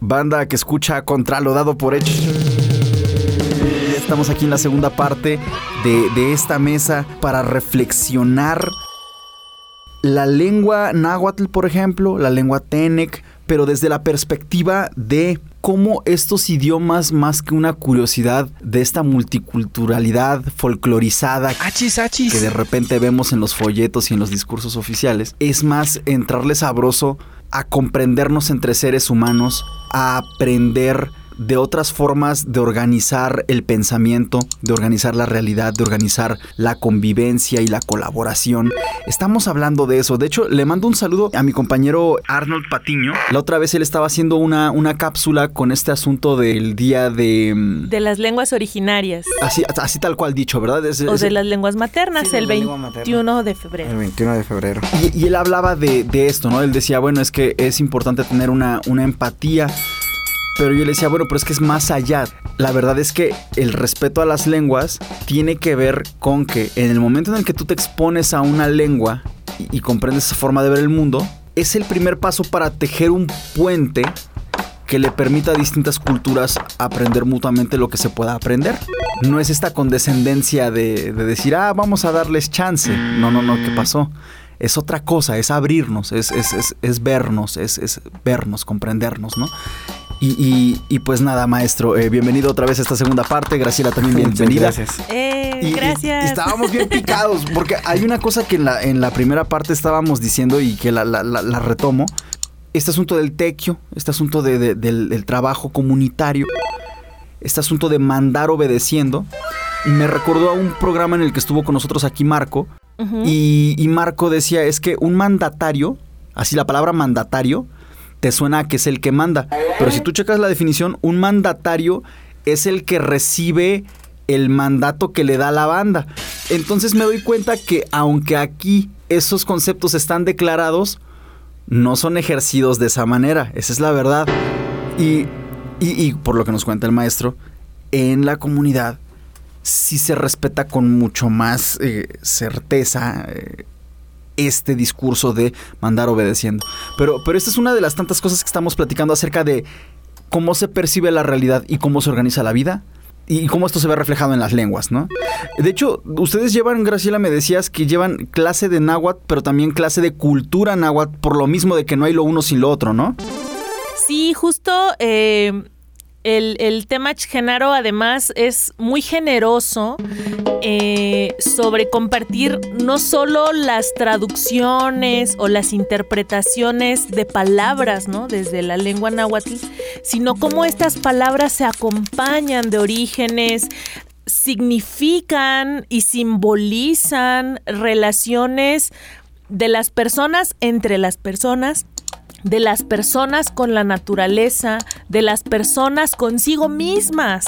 Banda que escucha contra lo dado por hecho. Estamos aquí en la segunda parte de, de esta mesa para reflexionar la lengua náhuatl, por ejemplo, la lengua tenec, pero desde la perspectiva de cómo estos idiomas, más que una curiosidad de esta multiculturalidad folclorizada Achis, achis. que de repente vemos en los folletos y en los discursos oficiales, es más entrarle sabroso a comprendernos entre seres humanos, a aprender de otras formas de organizar el pensamiento, de organizar la realidad, de organizar la convivencia y la colaboración. Estamos hablando de eso. De hecho, le mando un saludo a mi compañero Arnold Patiño. La otra vez él estaba haciendo una, una cápsula con este asunto del día de... mm, De las lenguas originarias. Así, así tal cual dicho, ¿verdad? Es- O es- de las lenguas maternas, Sí, el la lengua materna. 21 de El febrero. 21 de febrero. Y, y él hablaba de, de esto, ¿no? Él decía, bueno, es que es importante tener una, una empatía. Pero yo le decía, bueno, pero es que es más allá. La verdad es que el respeto a las lenguas tiene que ver con que en el momento en el que tú te expones a una lengua y, comprendes esa forma de ver el mundo, es el primer paso para tejer un puente que le permita a distintas culturas aprender mutuamente lo que se pueda aprender. No es esta condescendencia de, de decir, ah, vamos a darles chance. No, no, no, ¿qué pasó? Es otra cosa, es abrirnos, es, es, es, es vernos, es vernos, comprendernos, ¿no? Y, y- y pues nada, maestro, eh, bienvenido otra vez a esta segunda parte. Graciela también bienvenida. Gracias. Eh, Y- gracias. y estábamos bien picados, porque hay una cosa que en la, en la primera parte estábamos diciendo y que la, la- la- la retomo. Este asunto del tequio, este asunto de- de- del, del trabajo comunitario, este asunto de mandar obedeciendo, me recordó a un programa en el que estuvo con nosotros aquí Marco, y Marco decía, es que un mandatario, así la palabra mandatario, te suena a que es el que manda. Pero si tú checas la definición, un mandatario es el que recibe el mandato que le da la banda. Entonces me doy cuenta que aunque aquí esos conceptos están declarados, no son ejercidos de esa manera. Esa es la verdad. Y, por lo que nos cuenta el maestro, en la comunidad sí se respeta con mucho más eh, certeza eh, este discurso de mandar obedeciendo. Pero, pero esta es una de las tantas cosas que estamos platicando acerca de cómo se percibe la realidad y cómo se organiza la vida. Y cómo esto se ve reflejado en las lenguas, ¿no? De hecho, ustedes llevan, Graciela, me decías que llevan clase de náhuatl, pero también clase de cultura náhuatl, por lo mismo de que no hay lo uno sin lo otro, ¿no? Sí, justo eh, el, tema Genaro además es muy generoso eh, sobre compartir no solo las traducciones o las interpretaciones de palabras, ¿no? Desde la lengua náhuatl, sino cómo estas palabras se acompañan de orígenes, significan y simbolizan relaciones de las personas entre las personas, de las personas con la naturaleza, de las personas consigo mismas.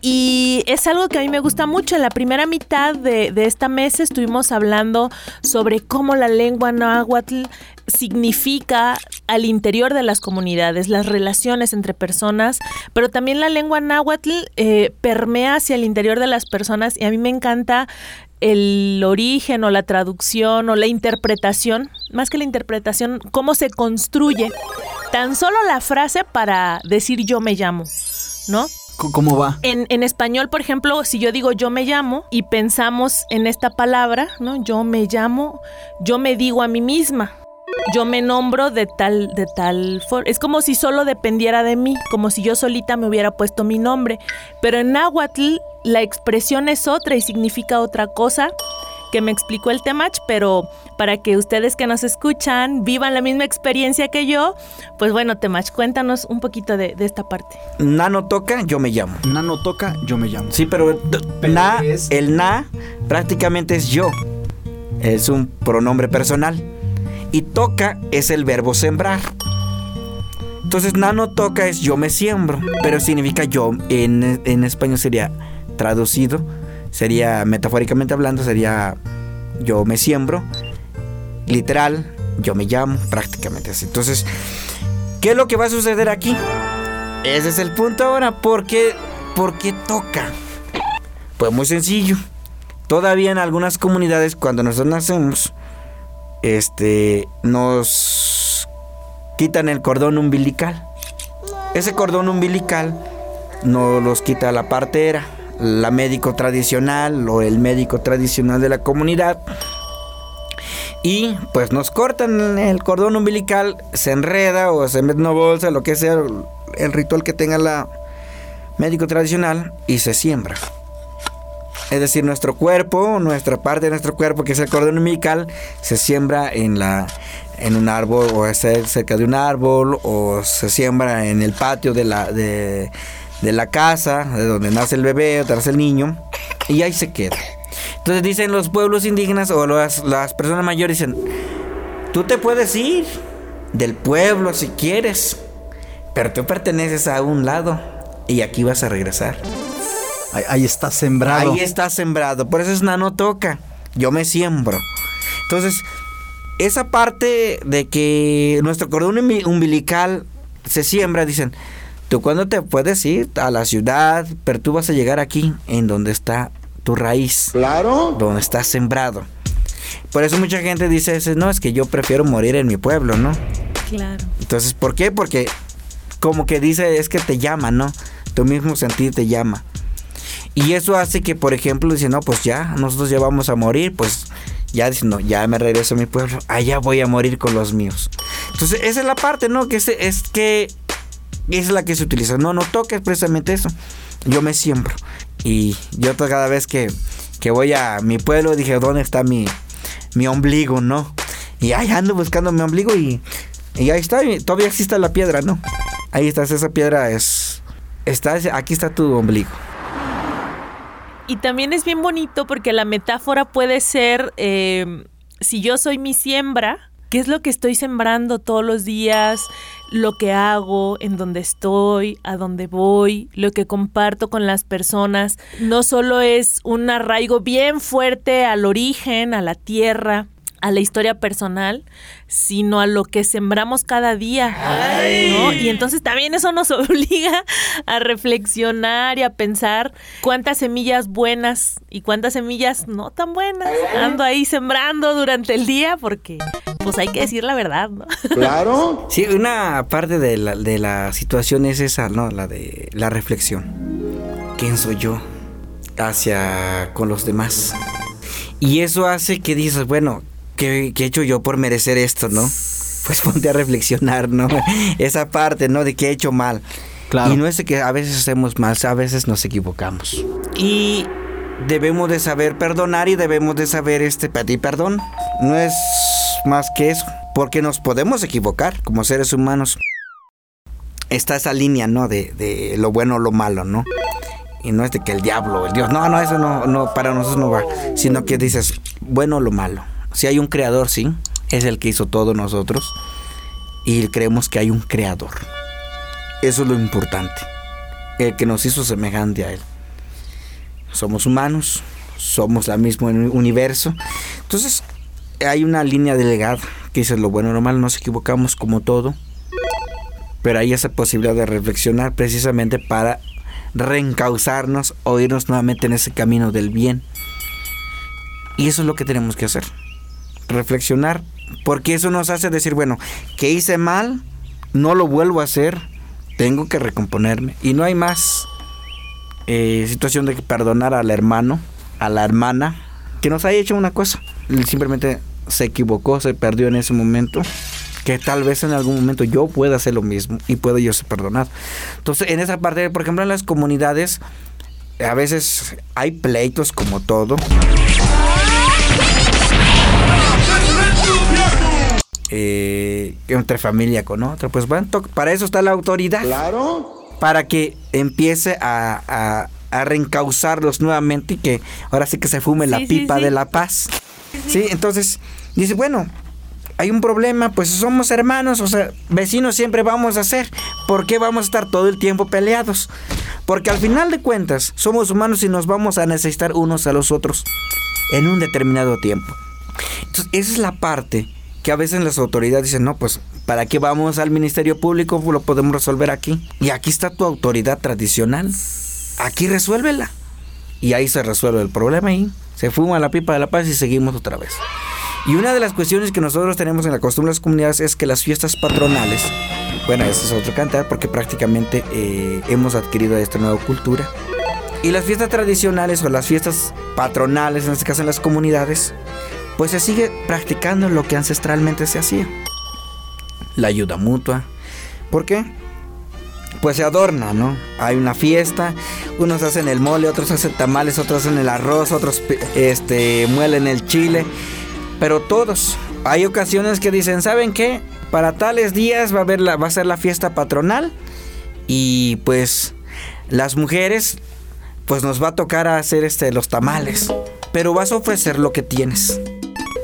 Y es algo que a mí me gusta mucho. En la primera mitad de, de esta mesa estuvimos hablando sobre cómo la lengua náhuatl significa al interior de las comunidades, las relaciones entre personas, pero también la lengua náhuatl eh, permea hacia el interior de las personas y a mí me encanta el origen o la traducción o la interpretación, más que la interpretación, cómo se construye tan solo la frase para decir yo me llamo, ¿no? ¿Cómo va? En, en español, por ejemplo, si yo digo yo me llamo y pensamos en esta palabra, ¿no? Yo me llamo, yo me digo a mí misma. Yo me nombro de tal, de tal forma. Es como si solo dependiera de mí, como si yo solita me hubiera puesto mi nombre. Pero en náhuatl la expresión es otra y significa otra cosa que me explicó el Temach, pero para que ustedes que nos escuchan vivan la misma experiencia que yo, pues bueno, Temach, cuéntanos un poquito de, de esta parte. Nano toca, yo me llamo. Nano toca, yo me llamo. Sí, pero, Pero na, es- el na prácticamente es yo. Es un pronombre personal. Y toca es el verbo sembrar. Entonces, nano toca es yo me siembro, pero significa yo. En, en español sería traducido, sería metafóricamente hablando, sería yo me siembro. Literal, yo me llamo, prácticamente así. Entonces, ¿qué es lo que va a suceder aquí? Ese es el punto ahora. ¿Por qué, por qué toca? Pues muy sencillo. Todavía en algunas comunidades, cuando nosotros nacemos, este, nos quitan el cordón umbilical. ese cordón umbilical no los quita la partera, la médico tradicional o el médico tradicional de la comunidad. Y pues nos cortan el cordón umbilical, se enreda o se mete una bolsa, lo que sea, el ritual que tenga la médico tradicional y se siembra. Es decir, nuestro cuerpo, nuestra parte de nuestro cuerpo, que es el cordón umbilical, se siembra en la en un árbol o cerca de un árbol o se siembra en el patio de la de, la casa, de donde nace el bebé o nace el niño y ahí se queda. Entonces dicen los pueblos indígenas o las, las personas mayores dicen, tú te puedes ir del pueblo si quieres, pero tú perteneces a un lado y aquí vas a regresar. Ahí, está sembrado. Ahí está sembrado. Por eso es nano toca. Yo me siembro. Entonces, esa parte de que nuestro cordón umbilical se siembra, dicen, tú cuando te puedes ir a la ciudad, pero tú vas a llegar aquí, en donde está tu raíz. Claro. Donde está sembrado. Por eso mucha gente dice, no, es que yo prefiero morir en mi pueblo, ¿no? Claro. Entonces, ¿por qué? Porque como que dice, es que te llama, ¿no? Tu mismo sentir te llama. Y eso hace que, por ejemplo, dicen, no, pues ya, nosotros ya vamos a morir, pues ya dicen, no, ya me regreso a mi pueblo, allá voy a morir con los míos. Entonces, esa es la parte, ¿no? Que es, es que es la que se utiliza. No, no toques precisamente eso. Yo me siembro. Y yo cada vez que, que voy a mi pueblo dije, ¿dónde está mi, mi ombligo, no? Y ahí ando buscando mi ombligo y, y ahí está, todavía existe la piedra, ¿no? Ahí está, esa piedra es, está, aquí está tu ombligo. Y también es bien bonito porque la metáfora puede ser, eh, si yo soy mi siembra, ¿qué es lo que estoy sembrando todos los días? Lo que hago, en dónde estoy, a dónde voy, lo que comparto con las personas. No solo es un arraigo bien fuerte al origen, a la tierra, a la historia personal, sino a lo que sembramos cada día. Y entonces también eso nos obliga a reflexionar y a pensar cuántas semillas buenas y cuántas semillas no tan buenas ando ahí sembrando durante el día porque pues hay que decir la verdad, ¿no? Claro. Sí, una parte de la, de la situación es esa, ¿no? La de la reflexión. ¿Quién soy yo hacia con los demás? Y eso hace que dices, bueno, ¿qué, he hecho yo por merecer esto, no? Pues ponte a reflexionar, ¿no? Esa parte, ¿no? De que he hecho mal. Claro. Y no es de que a veces hacemos mal, a veces nos equivocamos. Y debemos de saber perdonar y debemos de saber este pedir perdón. No es más que eso, porque nos podemos equivocar como seres humanos. Está esa línea, ¿no? De, de lo bueno o lo malo, ¿no? Y no es de que el diablo, el Dios, no, no, eso no, no, para nosotros no va, sino que dices, bueno o lo malo. Si hay un creador, sí, es el que hizo todo nosotros. Y creemos que hay un creador. Eso es lo importante. El que nos hizo semejante a él. Somos humanos, somos la mismo universo. Entonces, hay una línea delegada que dice lo bueno o lo malo, nos equivocamos como todo. Pero hay esa posibilidad de reflexionar precisamente para reencauzarnos o irnos nuevamente en ese camino del bien. Y eso es lo que tenemos que hacer reflexionar, porque eso nos hace decir, bueno, que hice mal, no lo vuelvo a hacer, tengo que recomponerme. Y no hay más eh, situación de perdonar al hermano, a la hermana, que nos haya hecho una cosa. Simplemente se equivocó, se perdió en ese momento. Que tal vez en algún momento yo pueda hacer lo mismo y puedo yo ser perdonado. Entonces, en esa parte, por ejemplo, en las comunidades, a veces hay pleitos como todo. Eh, entre familia con otra. Pues bueno, para eso está la autoridad. Claro. Para que empiece a, a, reencauzarlos nuevamente y que ahora sí que se fume la pipa de la paz. Sí, entonces dice, bueno, hay un problema, pues somos hermanos, o sea, vecinos siempre vamos a ser. ¿Por qué vamos a estar todo el tiempo peleados? Porque al final de cuentas, somos humanos y nos vamos a necesitar unos a los otros en un determinado tiempo. Entonces, esa es la parte que a veces las autoridades dicen, no, pues, ¿para qué vamos al Ministerio Público? Pues lo podemos resolver aquí. Y aquí está tu autoridad tradicional. Aquí resuélvela. Y ahí se resuelve el problema y se fuma la pipa de la paz y seguimos otra vez. Y una de las cuestiones que nosotros tenemos en la costumbre de las comunidades es que las fiestas patronales Bueno, ese es otro cantar porque prácticamente eh, hemos adquirido esta nueva cultura. Y las fiestas tradicionales o las fiestas patronales, en este caso en las comunidades, pues se sigue practicando lo que ancestralmente se hacía. La ayuda mutua. ¿Por qué? Pues se adorna, ¿no? Hay una fiesta, unos hacen el mole, otros hacen tamales, otros hacen el arroz, otros este, muelen el chile, pero todos. Hay ocasiones que dicen, ¿saben qué? Para tales días va a, haber la, va a ser la fiesta patronal y pues las mujeres pues nos va a tocar hacer este, los tamales, pero vas a ofrecer lo que tienes.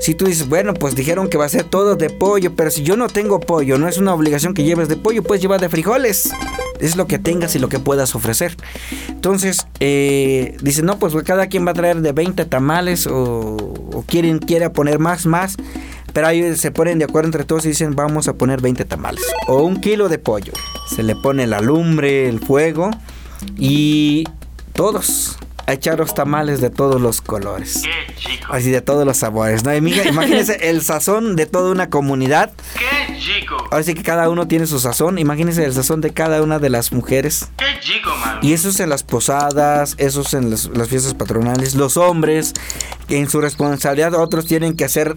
Si tú dices, bueno, pues dijeron que va a ser todo de pollo, pero si yo no tengo pollo, no es una obligación que lleves de pollo, puedes llevar de frijoles. Es lo que tengas y lo que puedas ofrecer. Entonces, eh, no, pues cada quien va a traer de 20 tamales o, quieren, quiere poner más, más. Pero ahí se ponen de acuerdo entre todos y dicen, vamos a poner 20 tamales. O un kilo de pollo. Se le pone la lumbre, el fuego y todos a echar los tamales de todos los colores. Qué chico. Así de todos los sabores, ¿no? Imagínense el sazón de toda una comunidad. Qué chico. Ahora sí que cada uno tiene su sazón. Imagínense el sazón de cada una de las mujeres. Qué chico, man. Y eso es en las posadas, eso es en las, las fiestas patronales. Los hombres, que en su responsabilidad otros tienen que hacer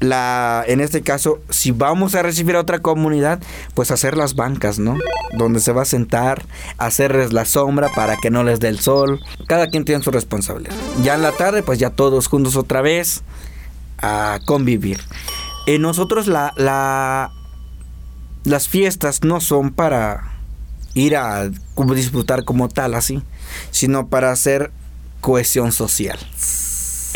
la, en este caso, si vamos a recibir a otra comunidad, pues hacer las bancas, ¿no? Donde se va a sentar, hacerles la sombra para que no les dé el sol. Cada quien tiene su responsabilidad. Ya en la tarde, pues ya todos juntos otra vez a convivir. En nosotros la, la, las fiestas no son para ir a disfrutar como tal así, sino para hacer cohesión social.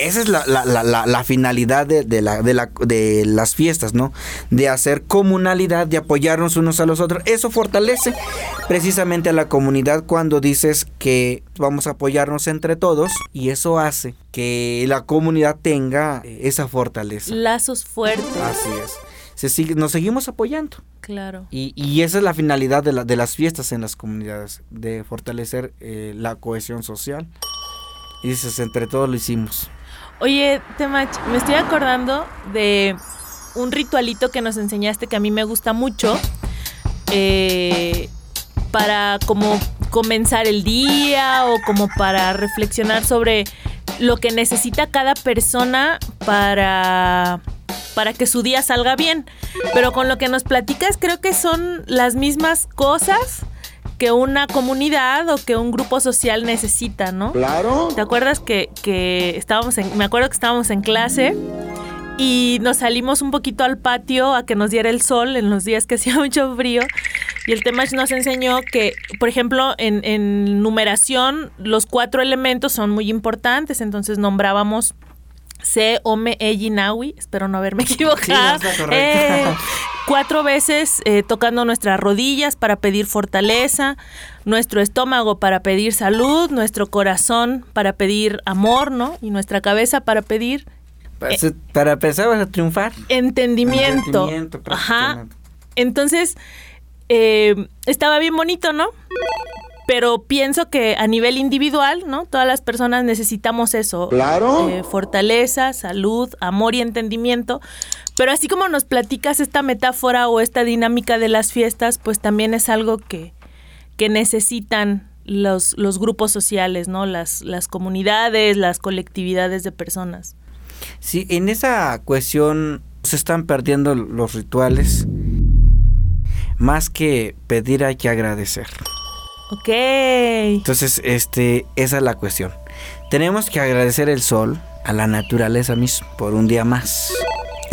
Esa es la, finalidad de, de, las fiestas, ¿no? De hacer comunalidad, de apoyarnos unos a los otros. Eso fortalece precisamente a la comunidad cuando dices que vamos a apoyarnos entre todos y eso hace que la comunidad tenga esa fortaleza. Lazos fuertes. Así es. Se sigue, nos seguimos apoyando. Claro. Y, esa es la finalidad de, de las fiestas en las comunidades, de fortalecer eh, la cohesión social. Y dices, entre todos lo hicimos. Oye, Temach, me estoy acordando de un ritualito que nos enseñaste que a mí me gusta mucho. Eh, para como comenzar el día o como para reflexionar sobre lo que necesita cada persona para para que su día salga bien. Pero con lo que nos platicas creo que son las mismas cosas que una comunidad o que un grupo social necesita, ¿no? Claro. ¿Te acuerdas que, estábamos en, me acuerdo que estábamos en clase y nos salimos un poquito al patio a que nos diera el sol en los días que hacía mucho frío. Y el tema nos enseñó que, por ejemplo, en, en numeración los cuatro elementos son muy importantes, entonces nombrábamos C, Ome, Nawi, espero no haberme equivocado. Eh, cuatro veces eh, tocando nuestras rodillas para pedir fortaleza, nuestro estómago para pedir salud, nuestro corazón para pedir amor, ¿no? Y nuestra cabeza para pedir... Para, empezar a triunfar. Entendimiento. Entendimiento Ajá. Entonces, eh, estaba bien bonito, ¿no? pero pienso que a nivel individual, ¿no? Todas las personas necesitamos eso. Claro. Eh, fortaleza, salud, amor y entendimiento. Pero así como nos platicas esta metáfora o esta dinámica de las fiestas, pues también es algo que, que necesitan los, los grupos sociales, ¿no? Las, las comunidades, las colectividades de personas. Sí, en esa cuestión se están perdiendo los rituales. Más que pedir hay que agradecer. Ok. Entonces, este, esa es la cuestión. Tenemos que agradecer el sol, a la naturaleza misma, por un día más.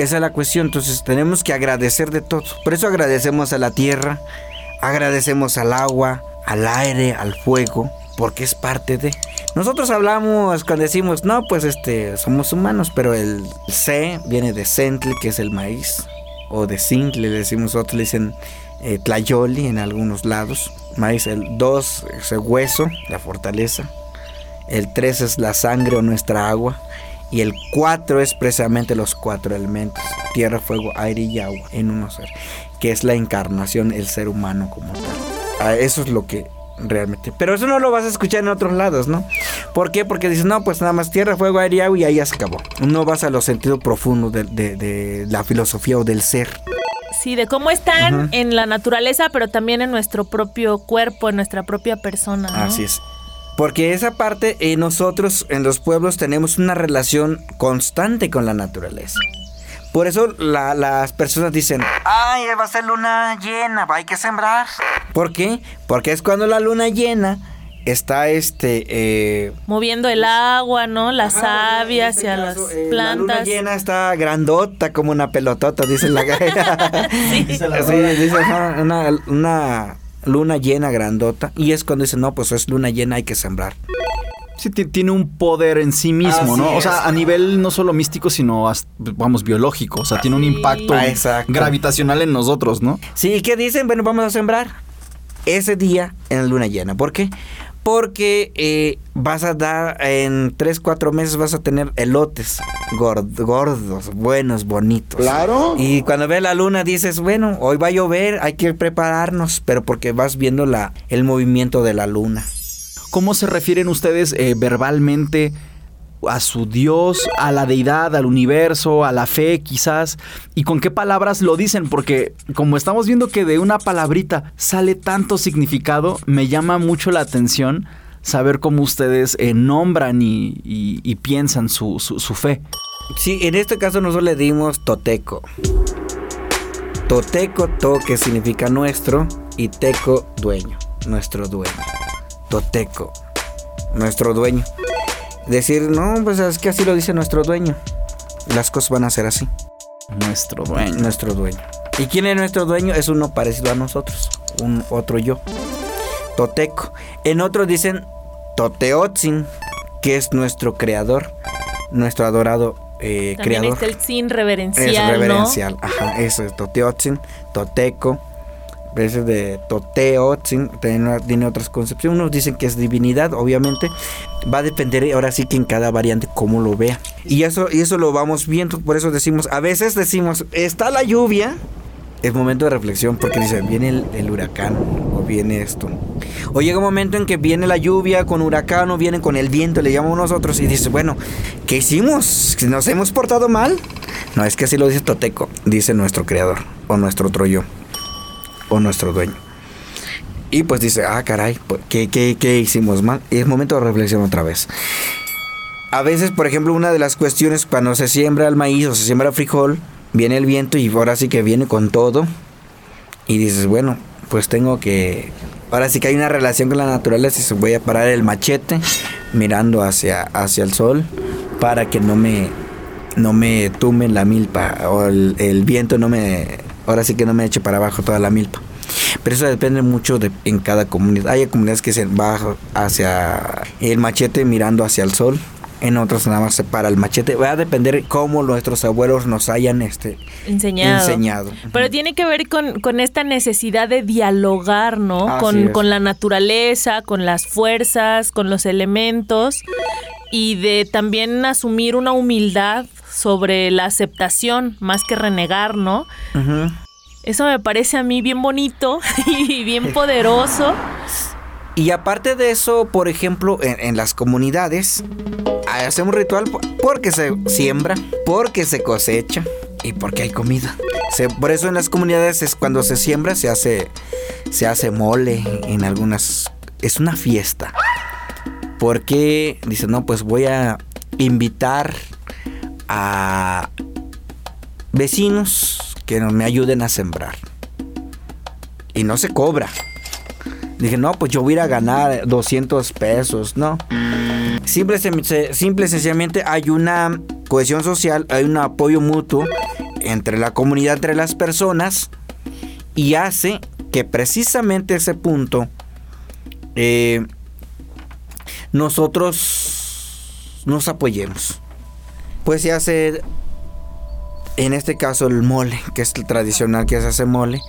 Esa es la cuestión, entonces tenemos que agradecer de todo. Por eso agradecemos a la tierra, agradecemos al agua, al aire, al fuego, porque es parte de. Nosotros hablamos cuando decimos, no, pues este, somos humanos, pero el C viene de Sentle, que es el maíz, o de Zinc, le decimos otros, le dicen eh, Tlayoli en algunos lados. Maíz, el 2 es el hueso, la fortaleza. El 3 es la sangre o nuestra agua. Y el 4 es precisamente los cuatro elementos: tierra, fuego, aire y agua en uno ser. Que es la encarnación, el ser humano como tal. Ah, eso es lo que realmente. Pero eso no lo vas a escuchar en otros lados, ¿no? ¿Por qué? Porque dices, no, pues nada más tierra, fuego, aire y agua y ahí ya se acabó. No vas a los sentidos profundos de, de la filosofía o del ser. Sí, de cómo están en la naturaleza, pero también en nuestro propio cuerpo, en nuestra propia persona. ¿no? Así es. Porque esa parte, eh, nosotros en los pueblos tenemos una relación constante con la naturaleza. Por eso la- las personas dicen, ay, va a ser luna llena, hay que sembrar. ¿Por qué? Porque es cuando la luna llena está este... eh, Moviendo el agua, ¿no? Las Ah, savia este hacia las caso, eh, La luna plantas. llena está grandota como una pelotota, dice la Sí. Dice la Sí, dice una, una luna llena grandota. Y es cuando dice, no, pues es luna llena, hay que sembrar. Sí, ti- tiene un poder en sí mismo, Así ¿no? O es. sea, a nivel no solo místico, sino, hasta, vamos, biológico. O sea, tiene un impacto Ah, exacto. gravitacional en nosotros, ¿no? Sí, ¿y ¿qué dicen? Bueno, vamos a sembrar ese día en la luna llena. ¿Por qué? Porque eh, vas a dar, en 3, 4 meses vas a tener elotes gord- gordos, buenos, bonitos. Claro. Y cuando ves la luna dices, bueno, hoy va a llover, hay que prepararnos, pero porque vas viendo la, el movimiento de la luna. ¿Cómo se refieren ustedes eh, verbalmente a su Dios, a la deidad, al universo, a la fe quizás? ¿Y con qué palabras lo dicen? Porque como estamos viendo que de una palabrita sale tanto significado, me llama mucho la atención saber cómo ustedes eh, nombran y, piensan su, su- su fe. Sí, en este caso nosotros le dimos toteco. Toteco, to que significa nuestro y teco dueño, nuestro dueño. Toteco, nuestro dueño. Decir, no, pues es que así lo dice nuestro dueño. Las cosas van a ser así, Nuestro dueño. nuestro dueño. ¿Y quién es nuestro dueño? Es uno parecido a nosotros, un otro yo. Toteco. En otros dicen Toteotzin, que es nuestro creador, nuestro adorado eh, También creador. está el sin reverencial, Es ¿no? reverencial, ajá, eso es Toteotzin, Toteco, veces de Toteotzin, tiene, tiene otras concepciones, unos dicen que es divinidad, obviamente, va a depender ahora sí que en cada variante cómo lo vea. Y eso, y eso lo vamos viendo, por eso decimos, a veces decimos, está la lluvia, es momento de reflexión porque dice, viene el, el huracán o viene esto. O llega un momento en que viene la lluvia con huracán o viene con el viento, le llamamos nosotros y dice, bueno, ¿qué hicimos? ¿Nos hemos portado mal? No, es que así lo dice Toteco, dice nuestro creador o nuestro otro yo o nuestro dueño. Y pues dice, ah, caray, pues, ¿qué, qué, qué hicimos mal? Y es momento de reflexión otra vez. A veces, por ejemplo, una de las cuestiones cuando se siembra el maíz o se siembra frijol, viene el viento y ahora sí que viene con todo. Y dices, bueno, pues tengo que... Ahora sí que hay una relación con la naturaleza y se voy a parar el machete mirando hacia, hacia el sol para que no me, no me tumbe la milpa o el, el viento no me... Ahora sí que no me eche para abajo toda la milpa. Pero eso depende mucho de, en cada comunidad. Hay comunidades que se bajan hacia el machete mirando hacia el sol. En otros nada más se para el machete. Va a depender cómo nuestros abuelos nos hayan este, Enseñado. enseñado. Pero tiene que ver con, con esta necesidad de dialogar, ¿no? Con, con la naturaleza, con las fuerzas, con los elementos y de también asumir una humildad sobre la aceptación más que renegar, ¿no? Eso me parece a mí bien bonito y bien poderoso. Y aparte de eso, por ejemplo, en, en las comunidades, hacemos ritual po- porque se siembra, porque se cosecha y porque hay comida. Se- por eso en las comunidades es cuando se siembra se hace, se hace mole en algunas... Es una fiesta. Porque dice, no, pues voy a invitar a vecinos que me ayuden a sembrar. Y no se cobra. Dije, no, pues yo voy a ir a ganar 200 pesos, ¿no? Simple, simple sencillamente hay una cohesión social, hay un apoyo mutuo entre la comunidad, entre las personas, y hace que precisamente ese punto eh, nosotros nos apoyemos. Pues se hace, en este caso, el mole, que es el tradicional que se hace mole.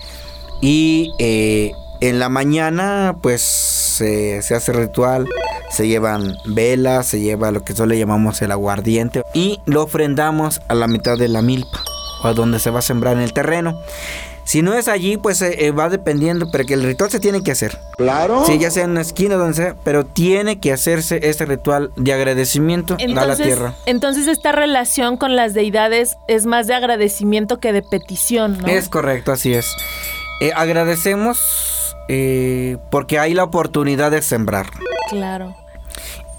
Y eh, en la mañana, pues se, hace ritual, se llevan velas, se lleva lo que solo llamamos el aguardiente y lo ofrendamos a la mitad de la milpa, o a donde se va a sembrar en el terreno. Si no es allí, pues eh, eh, va dependiendo, pero que el ritual se tiene que hacer. Claro. Sí, ya sea en una esquina, donde sea, pero tiene que hacerse ese ritual de agradecimiento a la tierra. Entonces esta relación con las deidades es más de agradecimiento que de petición, ¿no? Es correcto, así es. Eh, agradecemos eh, porque hay la oportunidad de sembrar. Claro.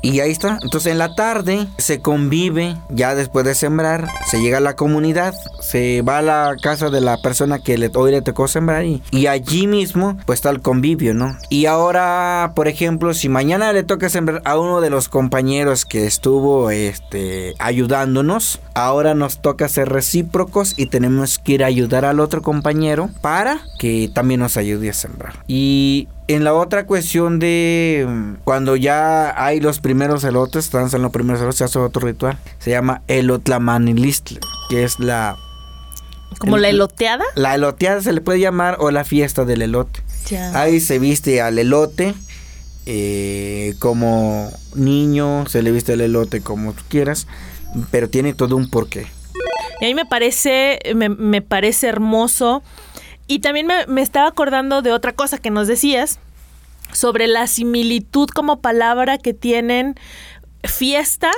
Y ahí está. Entonces en la tarde se convive, ya después de sembrar, se llega a la comunidad, se va a la casa de la persona que le, hoy le tocó sembrar y, y allí mismo pues está el convivio, ¿no? Y ahora, por ejemplo, si mañana le toca sembrar a uno de los compañeros que estuvo este, ayudándonos, ahora nos toca ser recíprocos y tenemos que ir a ayudar al otro compañero para que también nos ayude a sembrar. Y en la otra cuestión de mm, cuando ya hay los primeros elotes, en los primeros elotes, se hace otro ritual. Se llama elotlamanilistl, que es la... ¿Como el- la eloteada? La eloteada se le puede llamar o la fiesta del elote. Ya. Ahí se viste al elote eh, como niño, se le viste al elote como tú quieras, pero tiene todo un porqué. Y a mí me parece, me, me parece hermoso. Y también me, me estaba acordando de otra cosa que nos decías sobre la similitud como palabra que tienen fiesta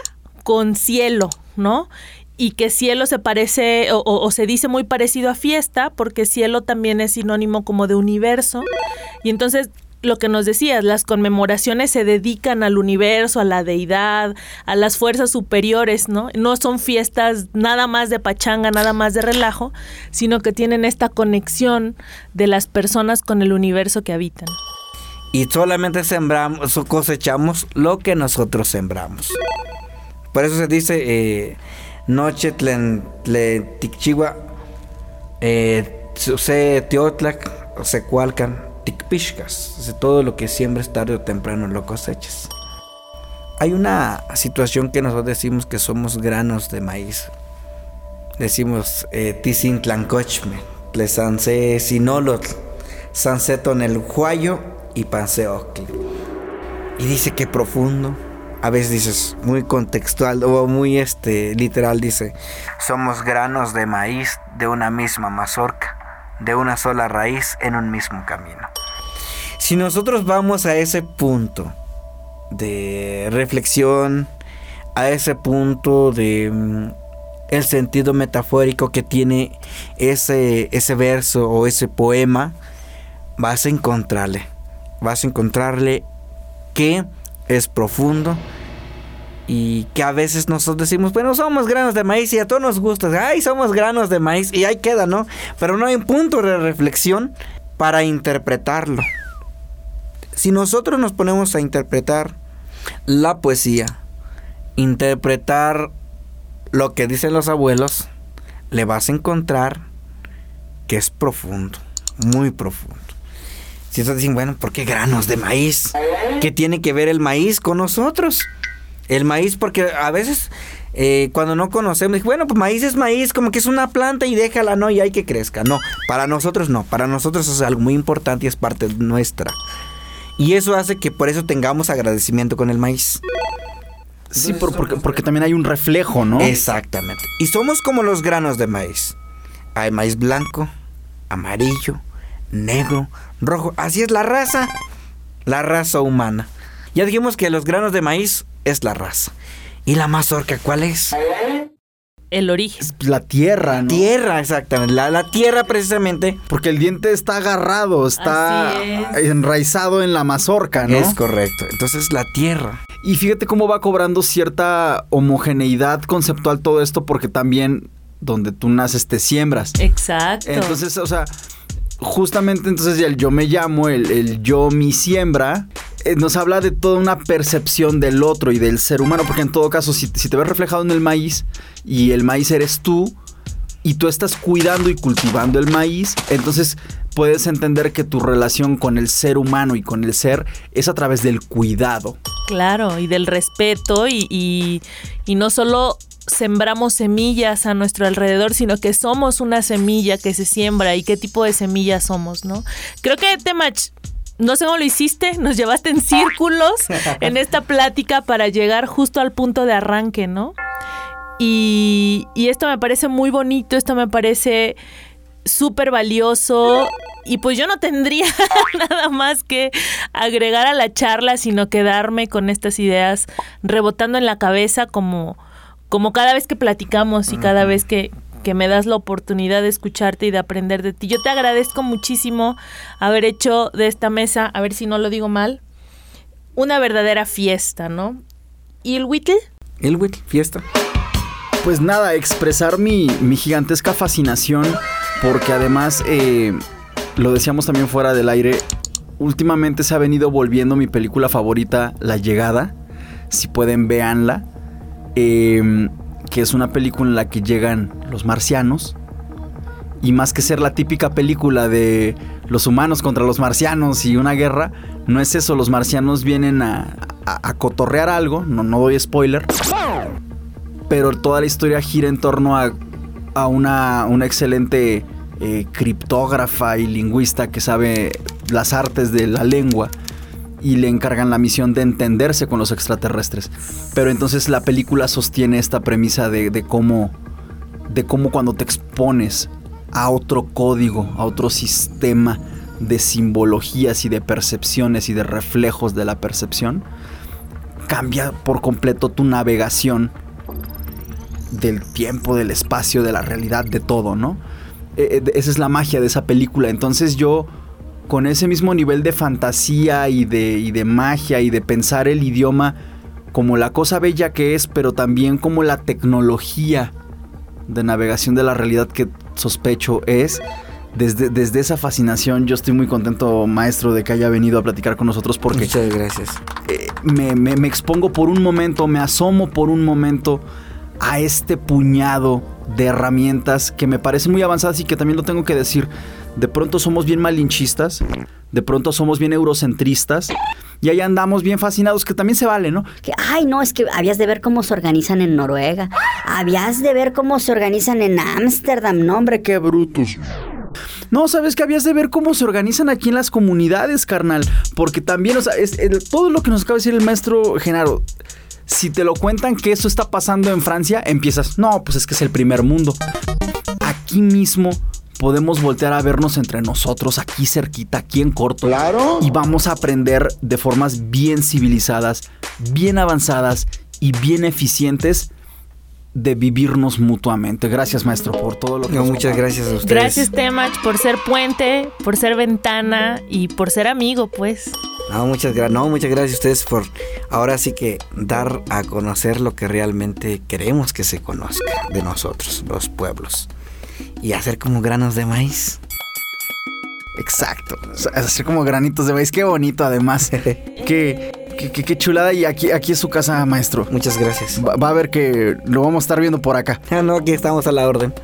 con cielo, ¿no? Y que cielo se parece o, o- o se dice muy parecido a fiesta porque cielo también es sinónimo como de universo. Y entonces lo que nos decías, las conmemoraciones se dedican al universo, a la deidad, a las fuerzas superiores, ¿no? No son fiestas nada más de pachanga, nada más de relajo, sino que tienen esta conexión de las personas con el universo que habitan. Y solamente sembramos o cosechamos lo que nosotros sembramos. Por eso se dice eh, noche tlen, tlen ticchigua, eh, se teotlac, se sea, Todo lo que siembres tarde o temprano lo cosechas. Hay una situación que nosotros decimos que somos granos de maíz. Decimos eh, tizintlancochme, tlesanse sinolotl, sanseton el huayo y panseocli. Y dice que profundo. A veces dices muy contextual o muy este literal dice, somos granos de maíz de una misma mazorca, de una sola raíz en un mismo camino. Si nosotros vamos a ese punto de reflexión, a ese punto de mm, el sentido metafórico que tiene ese, ese verso o ese poema, vas a encontrarle, vas a encontrarle que es profundo y que a veces nosotros decimos, bueno, somos granos de maíz y a todos nos gusta, ay, somos granos de maíz y ahí queda, ¿no? Pero no hay un punto de reflexión para interpretarlo. Si nosotros nos ponemos a interpretar la poesía, interpretar lo que dicen los abuelos, le vas a encontrar que es profundo, muy profundo. Si estás diciendo, bueno, ¿por qué granos de maíz? ¿Qué tiene que ver el maíz con nosotros? El maíz, porque a veces eh, cuando no conocemos, dije, bueno, pues maíz es maíz, como que es una planta y déjala, no, y hay que crezca. No, para nosotros no, para nosotros es algo muy importante y es parte nuestra. Y eso hace que por eso tengamos agradecimiento con el maíz. Sí, por- porque, porque también hay un reflejo, ¿no? Exactamente. Y somos como los granos de maíz. Hay maíz blanco, amarillo, negro, rojo. Así es la raza. La raza humana. Ya dijimos que los granos de maíz es la raza. ¿Y la mazorca cuál es? El origen. La tierra, ¿no? Tierra, exactamente. La, la tierra precisamente Porque el diente está agarrado, está enraizado en la mazorca, ¿no? es correcto. Entonces la tierra. Y fíjate cómo va cobrando cierta homogeneidad conceptual todo esto, porque también donde tú naces te siembras. Exacto. Entonces, o sea, justamente entonces el yo me llamo, el, el yo mi siembra, nos habla de toda una percepción del otro y del ser humano, porque en todo caso, si, te ves reflejado en el maíz y el maíz eres tú, y tú estás cuidando y cultivando el maíz, entonces puedes entender que tu relación con el ser humano y con el ser es a través del cuidado. Claro, y del respeto y, y- no solo sembramos semillas a nuestro alrededor, sino que somos una semilla que se siembra y qué tipo de semilla somos, ¿no? Creo que Temach, no sé cómo lo hiciste, nos llevaste en círculos en esta plática para llegar justo al punto de arranque, ¿no? Y, y esto me parece muy bonito, esto me parece súper valioso y pues yo no tendría nada más que agregar a la charla, sino quedarme con estas ideas rebotando en la cabeza como, como cada vez que platicamos y cada vez que, que me das la oportunidad de escucharte y de aprender de ti. Yo te agradezco muchísimo haber hecho de esta mesa, a ver si no lo digo mal, una verdadera fiesta, ¿no? ¿Y el Whittle? El Whittle, fiesta. Pues nada, expresar mi, mi gigantesca fascinación, porque además, eh, lo decíamos también fuera del aire, últimamente se ha venido volviendo mi película favorita, La Llegada. Si pueden, véanla. Eh, que es una película en la que llegan los marcianos. Y más que ser la típica película de los humanos contra los marcianos y una guerra, no es eso. Los marcianos vienen a, a, cotorrear algo, no, no doy spoiler. Pero toda la historia gira en torno a, a una, una excelente eh, criptógrafa y lingüista que sabe las artes de la lengua y le encargan la misión de entenderse con los extraterrestres. Pero entonces la película sostiene esta premisa de, de cómo, de cómo cuando te expones a otro código, a otro sistema de simbologías y de percepciones y de reflejos de la percepción, cambia por completo tu navegación del tiempo, del espacio, de la realidad, de todo, ¿no? Eh, eh, esa es la magia de esa película. Entonces yo, con ese mismo nivel de fantasía y de, y de magia y de pensar el idioma como la cosa bella que es, pero también como la tecnología de navegación de la realidad que sospecho es. Desde, desde, esa fascinación yo estoy muy contento, maestro, de que haya venido a platicar con nosotros porque... Muchas gracias. Eh, me, me, me, expongo por un momento, me asomo por un momento a este puñado de herramientas que me parecen muy avanzadas y que también lo tengo que decir. De pronto somos bien malinchistas, de pronto somos bien eurocentristas y ahí andamos bien fascinados, que también se vale, ¿no? Que, ay, no, es que habías de ver cómo se organizan en Noruega, habías de ver cómo se organizan en Ámsterdam, no, hombre, qué brutos. No, sabes que habías de ver cómo se organizan aquí en las comunidades, carnal. Porque también, o sea, es, es, todo lo que nos acaba de decir el maestro Genaro. Si te lo cuentan que eso está pasando en Francia, empiezas, no, pues es que es el primer mundo. Aquí mismo podemos voltear a vernos entre nosotros, aquí cerquita, aquí en corto. Claro. Y vamos a aprender de formas bien civilizadas, bien avanzadas y bien eficientes de vivirnos mutuamente. Gracias, maestro, por todo lo que no, nos Muchas gracias a ustedes. Gracias, Temach, por ser puente, por ser ventana y por ser amigo, pues. No, muchas gracias. No, muchas gracias a ustedes por ahora sí que dar a conocer lo que realmente queremos que se conozca de nosotros, los pueblos. Y hacer como granos de maíz. Exacto. Hacer como granitos de maíz. Qué bonito, además. qué, qué, qué, qué, chulada. Y aquí, aquí es su casa, maestro. Muchas gracias. Va, va, a ver que lo vamos a estar viendo por acá. Ah, no, aquí estamos a la orden.